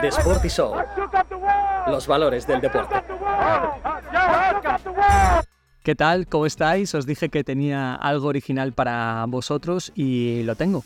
The Sporty Show. Los valores del deporte. ¿Qué tal? ¿Cómo estáis? Os dije que tenía algo original para vosotros y lo tengo.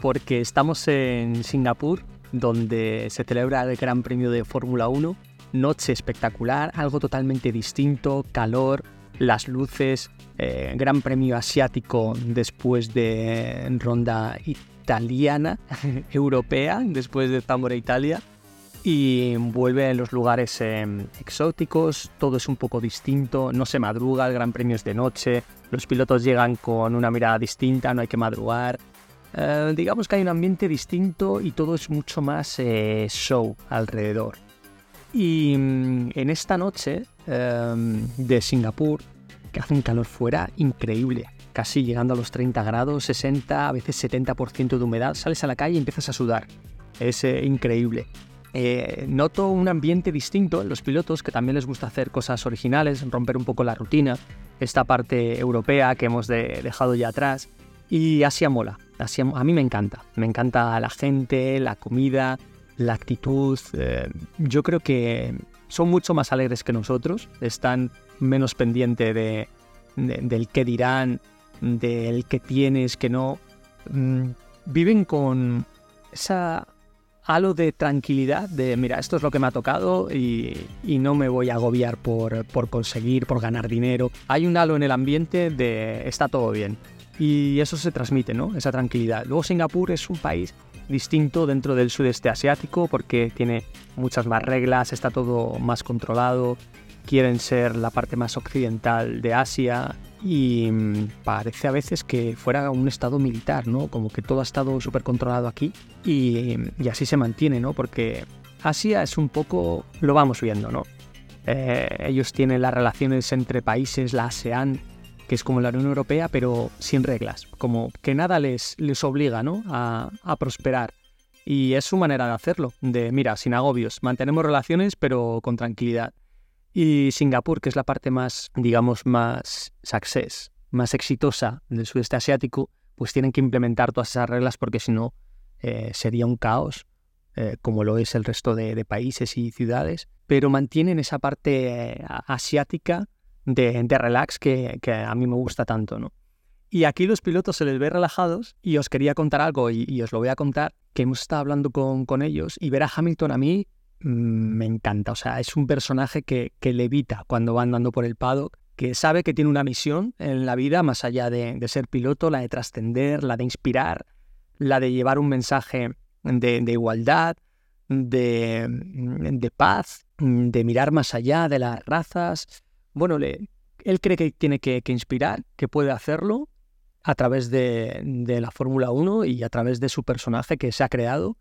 Porque estamos en Singapur, donde se celebra el Gran Premio de Fórmula 1. Noche espectacular, algo totalmente distinto, calor, las luces, eh, Gran Premio asiático después de ronda italiana, europea, después de Zamora Italia, y vuelve en los lugares em, exóticos, todo es un poco distinto, no se madruga, el Gran Premio es de noche, los pilotos llegan con una mirada distinta, no hay que madrugar. Eh, digamos que hay un ambiente distinto y todo es mucho más eh, show alrededor. Y mm, en esta noche em, de Singapur, que hace un calor fuera increíble, casi llegando a los 30 grados, 60, a veces 70% de humedad, sales a la calle y empiezas a sudar. Es eh, increíble. Eh, noto un ambiente distinto en los pilotos que también les gusta hacer cosas originales, romper un poco la rutina, esta parte europea que hemos dejado ya atrás. Y Asia mola, Asia, a mí me encanta, me encanta la gente, la comida, la actitud. Eh, yo creo que son mucho más alegres que nosotros, están menos pendientes de, del qué dirán, del que tienes, que no. Mm, viven con esa halo de tranquilidad, de mira, esto es lo que me ha tocado y, no me voy a agobiar por, por, conseguir, por ganar dinero. Hay un halo en el ambiente de está todo bien. Y eso se transmite, ¿no? Esa tranquilidad. Luego Singapur es un país distinto dentro del sudeste asiático porque tiene muchas más reglas, está todo más controlado, quieren ser la parte más occidental de Asia y mm, parece a veces que fuera un estado militar, ¿no? Como que todo ha estado súper controlado aquí y, así se mantiene, ¿no? Porque Asia es un poco, lo vamos viendo, ¿no? Eh, ellos tienen las relaciones entre países, la ASEAN, que es como la Unión Europea, pero sin reglas, como que nada les, les obliga ¿no? a, a prosperar. Y es su manera de hacerlo, de, mira, sin agobios, mantenemos relaciones, pero con tranquilidad. Y Singapur, que es la parte más, digamos, más success, más exitosa del sudeste asiático, pues tienen que implementar todas esas reglas porque si no eh, sería un caos, eh, como lo es el resto de, países y ciudades, pero mantienen esa parte eh, asiática de, de relax que, a mí me gusta tanto, ¿no? Y aquí los pilotos se les ve relajados y os quería contar algo y, os lo voy a contar, que hemos estado hablando con, con ellos y ver a Hamilton a mí me encanta. O sea, es un personaje que, que levita cuando va andando por el paddock, que sabe que tiene una misión en la vida, más allá de, ser piloto, la de trascender, la de inspirar, la de llevar un mensaje de, igualdad, de, mm, de, paz, mm, de mirar más allá de las razas. Bueno, él cree que tiene que, que, inspirar, que puede hacerlo a través de, de la Fórmula 1 y a través de su personaje que se ha creado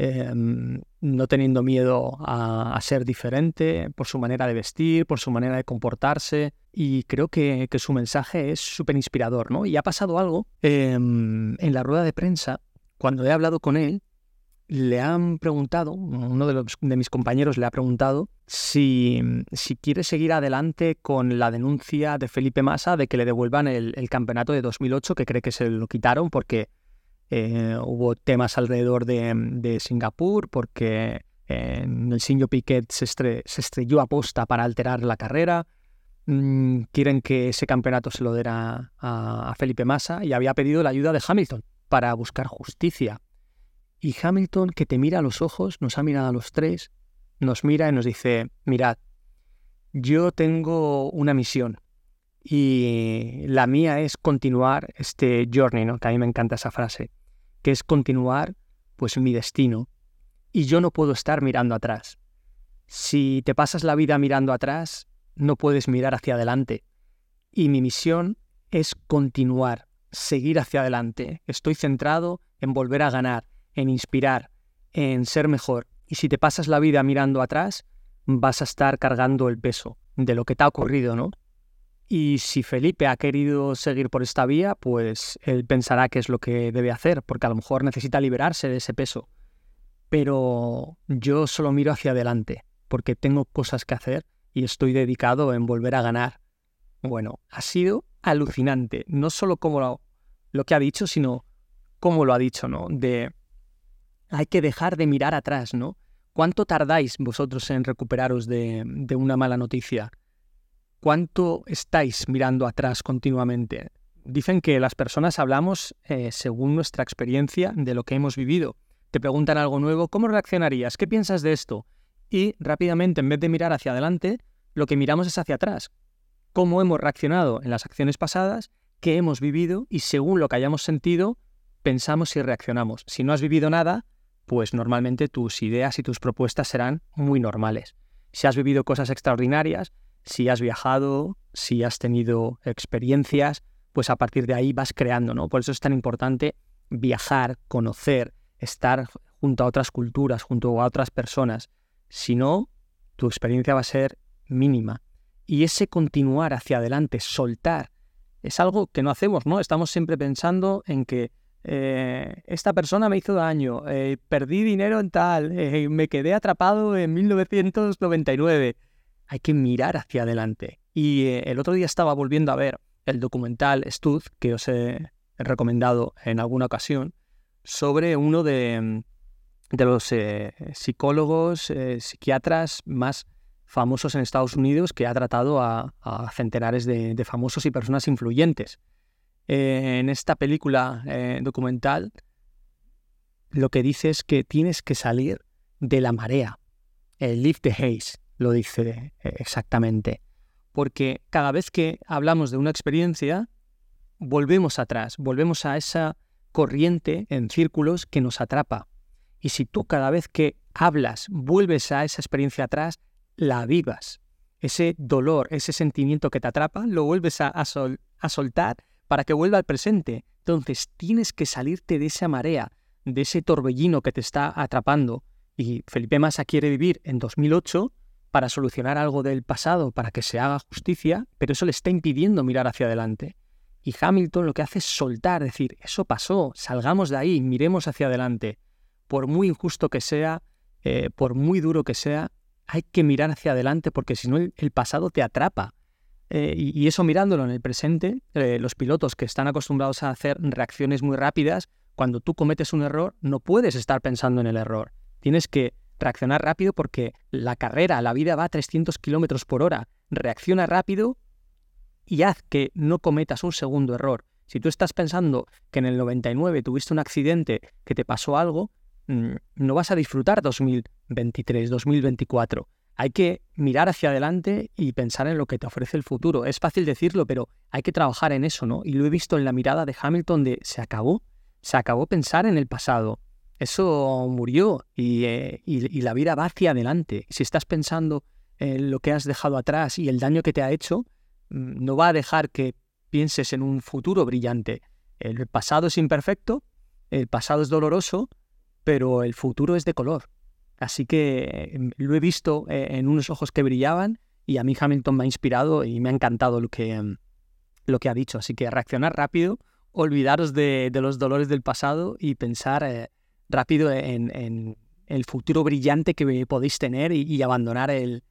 Em, no teniendo miedo a, ser diferente por su manera de vestir, por su manera de comportarse. Y creo que, su mensaje es súper inspirador, ¿no? Y ha pasado algo em, en la rueda de prensa, cuando he hablado con él, le han preguntado, uno de, de mis compañeros le ha preguntado si, si, quiere seguir adelante con la denuncia de Felipe Massa de que le devuelvan el, el campeonato de 2008, que cree que se lo quitaron porque eh, hubo temas alrededor de, Singapur porque en el Sinjo Piquet se, estrelló a posta para alterar la carrera. Mm, quieren que ese campeonato se lo diera a, Felipe Massa y había pedido la ayuda de Hamilton para buscar justicia. Y Hamilton, que te mira a los ojos, nos ha mirado a los tres, nos mira y nos dice, mirad, yo tengo una misión y la mía es continuar este journey, ¿no? que a mí me encanta esa frase que es continuar pues mi destino y yo no puedo estar mirando atrás. Si te pasas la vida mirando atrás, no puedes mirar hacia adelante. Y mi misión es continuar, seguir hacia adelante. Estoy centrado en volver a ganar, en inspirar, en ser mejor. Y si te pasas la vida mirando atrás, vas a estar cargando el peso de lo que te ha ocurrido, ¿no? Y si Felipe ha querido seguir por esta vía, pues él pensará que es lo que debe hacer, porque a lo mejor necesita liberarse de ese peso. Pero yo solo miro hacia adelante, porque tengo cosas que hacer y estoy dedicado en volver a ganar. Bueno, ha sido alucinante, no solo como lo, que ha dicho, sino cómo lo ha dicho, ¿no? De hay que dejar de mirar atrás, ¿no? ¿Cuánto tardáis vosotros en recuperaros de, una mala noticia? ¿Cuánto estáis mirando atrás continuamente? Dicen que las personas hablamos eh, según nuestra experiencia de lo que hemos vivido. Te preguntan algo nuevo, ¿cómo reaccionarías? ¿Qué piensas de esto? Y rápidamente, en vez de mirar hacia adelante, lo que miramos es hacia atrás. ¿Cómo hemos reaccionado en las acciones pasadas? ¿Qué hemos vivido? Y según lo que hayamos sentido, pensamos y reaccionamos. Si no has vivido nada, pues normalmente tus ideas y tus propuestas serán muy normales. Si has vivido cosas extraordinarias, si has viajado, si has tenido experiencias, pues a partir de ahí vas creando, ¿no? Por eso es tan importante viajar, conocer, estar junto a otras culturas, junto a otras personas. Si no, tu experiencia va a ser mínima. Y ese continuar hacia adelante, soltar, es algo que no hacemos, ¿no? Estamos siempre pensando en que eh, esta persona me hizo daño, eh, perdí dinero en tal, eh, me quedé atrapado en 1999. Hay que mirar hacia adelante. Y el otro día estaba volviendo a ver el documental Stud, que os he recomendado en alguna ocasión, sobre uno de, de los psicólogos, psiquiatras más famosos en Estados Unidos que ha tratado a, centenares de famosos y personas influyentes. Eh, en esta película eh, documental, lo que dice es que tienes que salir de la marea. El lift the haze lo dice eh, exactamente. Porque cada vez que hablamos de una experiencia, volvemos atrás, volvemos a esa corriente en círculos que nos atrapa. Y si tú cada vez que hablas vuelves a esa experiencia atrás, la vivas. Ese dolor, ese sentimiento que te atrapa, lo vuelves a, a soltar para que vuelva al presente. Entonces tienes que salirte de esa marea, de ese torbellino que te está atrapando. Y Felipe Massa quiere vivir en 2008 para solucionar algo del pasado, para que se haga justicia, pero eso le está impidiendo mirar hacia adelante. Y Hamilton lo que hace es soltar, decir, eso pasó, salgamos de ahí, miremos hacia adelante. Por muy injusto que sea, eh, por muy duro que sea, hay que mirar hacia adelante porque si no el pasado te atrapa. Eh, y, eso mirándolo en el presente, eh, los pilotos que están acostumbrados a hacer reacciones muy rápidas, cuando tú cometes un error, no puedes estar pensando en el error. Tienes que reaccionar rápido porque la carrera, la vida va a 300 kilómetros por hora. Reacciona rápido y haz que no cometas un segundo error. Si tú estás pensando que en el 99 tuviste un accidente, que te pasó algo, mm, no vas a disfrutar 2023, 2024 hay que mirar hacia adelante y pensar en lo que te ofrece el futuro. Es fácil decirlo, pero hay que trabajar en eso, ¿no? Y lo he visto en la mirada de Hamilton de se acabó, se acabó pensar en el pasado. Eso murió y, eh, la vida va hacia adelante. Si estás pensando en lo que has dejado atrás y el daño que te ha hecho, mm, no va a dejar que pienses en un futuro brillante. El pasado es imperfecto, el pasado es doloroso, pero el futuro es de color. Así que em, lo he visto eh, en unos ojos que brillaban y a mí Hamilton me ha inspirado y me ha encantado lo que, em, lo que ha dicho. Así que reaccionar rápido, olvidaros de, los dolores del pasado y pensar eh, rápido en, el futuro brillante que podéis tener y, abandonar el,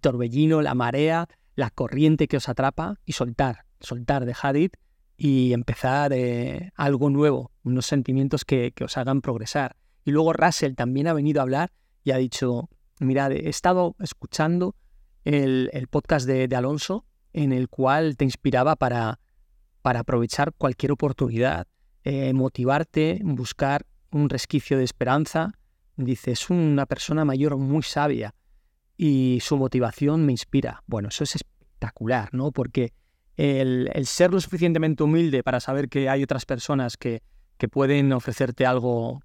torbellino, la marea, la corriente que os atrapa y soltar, soltar, dejad ir y empezar eh, algo nuevo, unos sentimientos que, os hagan progresar. Y luego Russell también ha venido a hablar y ha dicho, mirad, he estado escuchando el, podcast de, Alonso en el cual te inspiraba para, para aprovechar cualquier oportunidad, eh, motivarte, buscar un resquicio de esperanza. Dice, es una persona mayor muy sabia y su motivación me inspira. Bueno, eso es espectacular, ¿no? Porque el, ser lo suficientemente humilde para saber que hay otras personas que, que pueden ofrecerte algo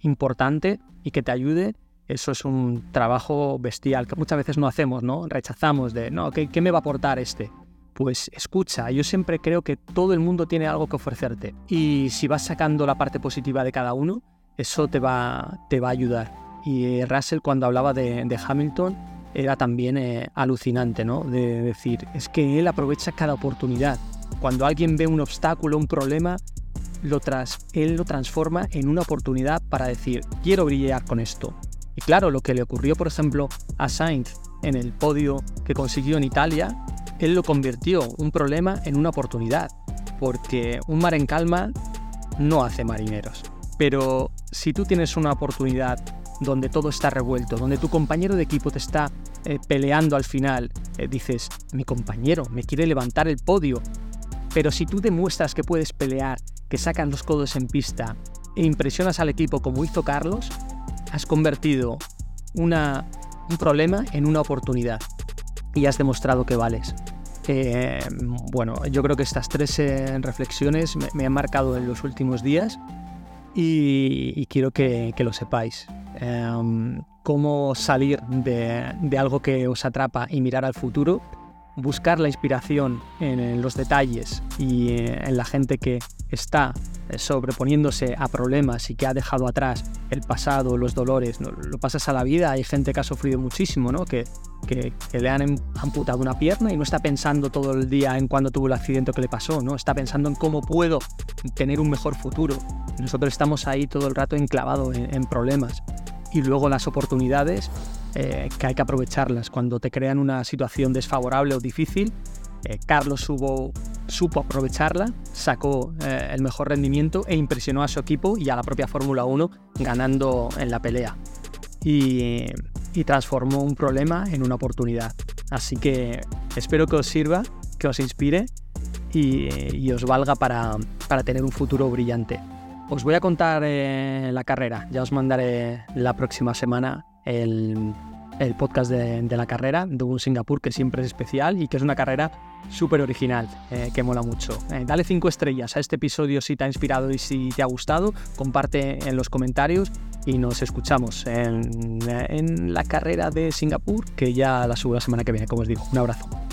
importante y que te ayude, eso es un trabajo bestial que muchas veces no hacemos, ¿no? Rechazamos de, no, ¿qué, me va a aportar este? Pues escucha, yo siempre creo que todo el mundo tiene algo que ofrecerte y si vas sacando la parte positiva de cada uno, eso te va, te va a ayudar. Y Russell cuando hablaba de, Hamilton era también eh, alucinante, ¿no? De decir, es que él aprovecha cada oportunidad. Cuando alguien ve un obstáculo, un problema, lo tras, él lo transforma en una oportunidad para decir, quiero brillar con esto, y claro, lo que le ocurrió, por ejemplo, a Sainz en el podio que consiguió en Italia, él lo convirtió un problema en una oportunidad, porque un mar en calma no hace marineros. Pero si tú tienes una oportunidad donde todo está revuelto, donde tu compañero de equipo te está eh, peleando al final, eh, dices, mi compañero me quiere levantar el podio. Pero si tú demuestras que puedes pelear, que sacan los codos en pista e impresionas al equipo como hizo Carlos, has convertido un problema en una oportunidad y has demostrado que vales. Eh, bueno, yo creo que estas tres reflexiones me, han marcado en los últimos días y, quiero que, lo sepáis. Em, cómo salir de, algo que os atrapa y mirar al futuro, buscar la inspiración en, los detalles y eh, en la gente que está eh, sobreponiéndose a problemas y que ha dejado atrás el pasado, los dolores, lo pasas a la vida, hay gente que ha sufrido muchísimo, ¿no? que, que, le han amputado una pierna y no está pensando todo el día en cuándo tuvo el accidente que le pasó, ¿no? está pensando en cómo puedo tener un mejor futuro. Nosotros estamos ahí todo el rato enclavados en, problemas y luego las oportunidades eh, que hay que aprovecharlas. Cuando te crean una situación desfavorable o difícil, eh, Carlos supo, supo aprovecharla, sacó eh, el mejor rendimiento e impresionó a su equipo y a la propia Fórmula 1 ganando en la pelea. Y, transformó un problema en una oportunidad. Así que espero que os sirva, que os inspire y, os valga para, para, tener un futuro brillante. Os voy a contar eh, la carrera, ya os mandaré la próxima semana el, el podcast de, la carrera, de un Singapur que siempre es especial y que es una carrera súper original, eh, que mola mucho. Eh, dale cinco estrellas a este episodio si te ha inspirado y si te ha gustado, comparte en los comentarios y nos escuchamos en, en la carrera de Singapur, que ya la subo la semana que viene, como os digo. Un abrazo.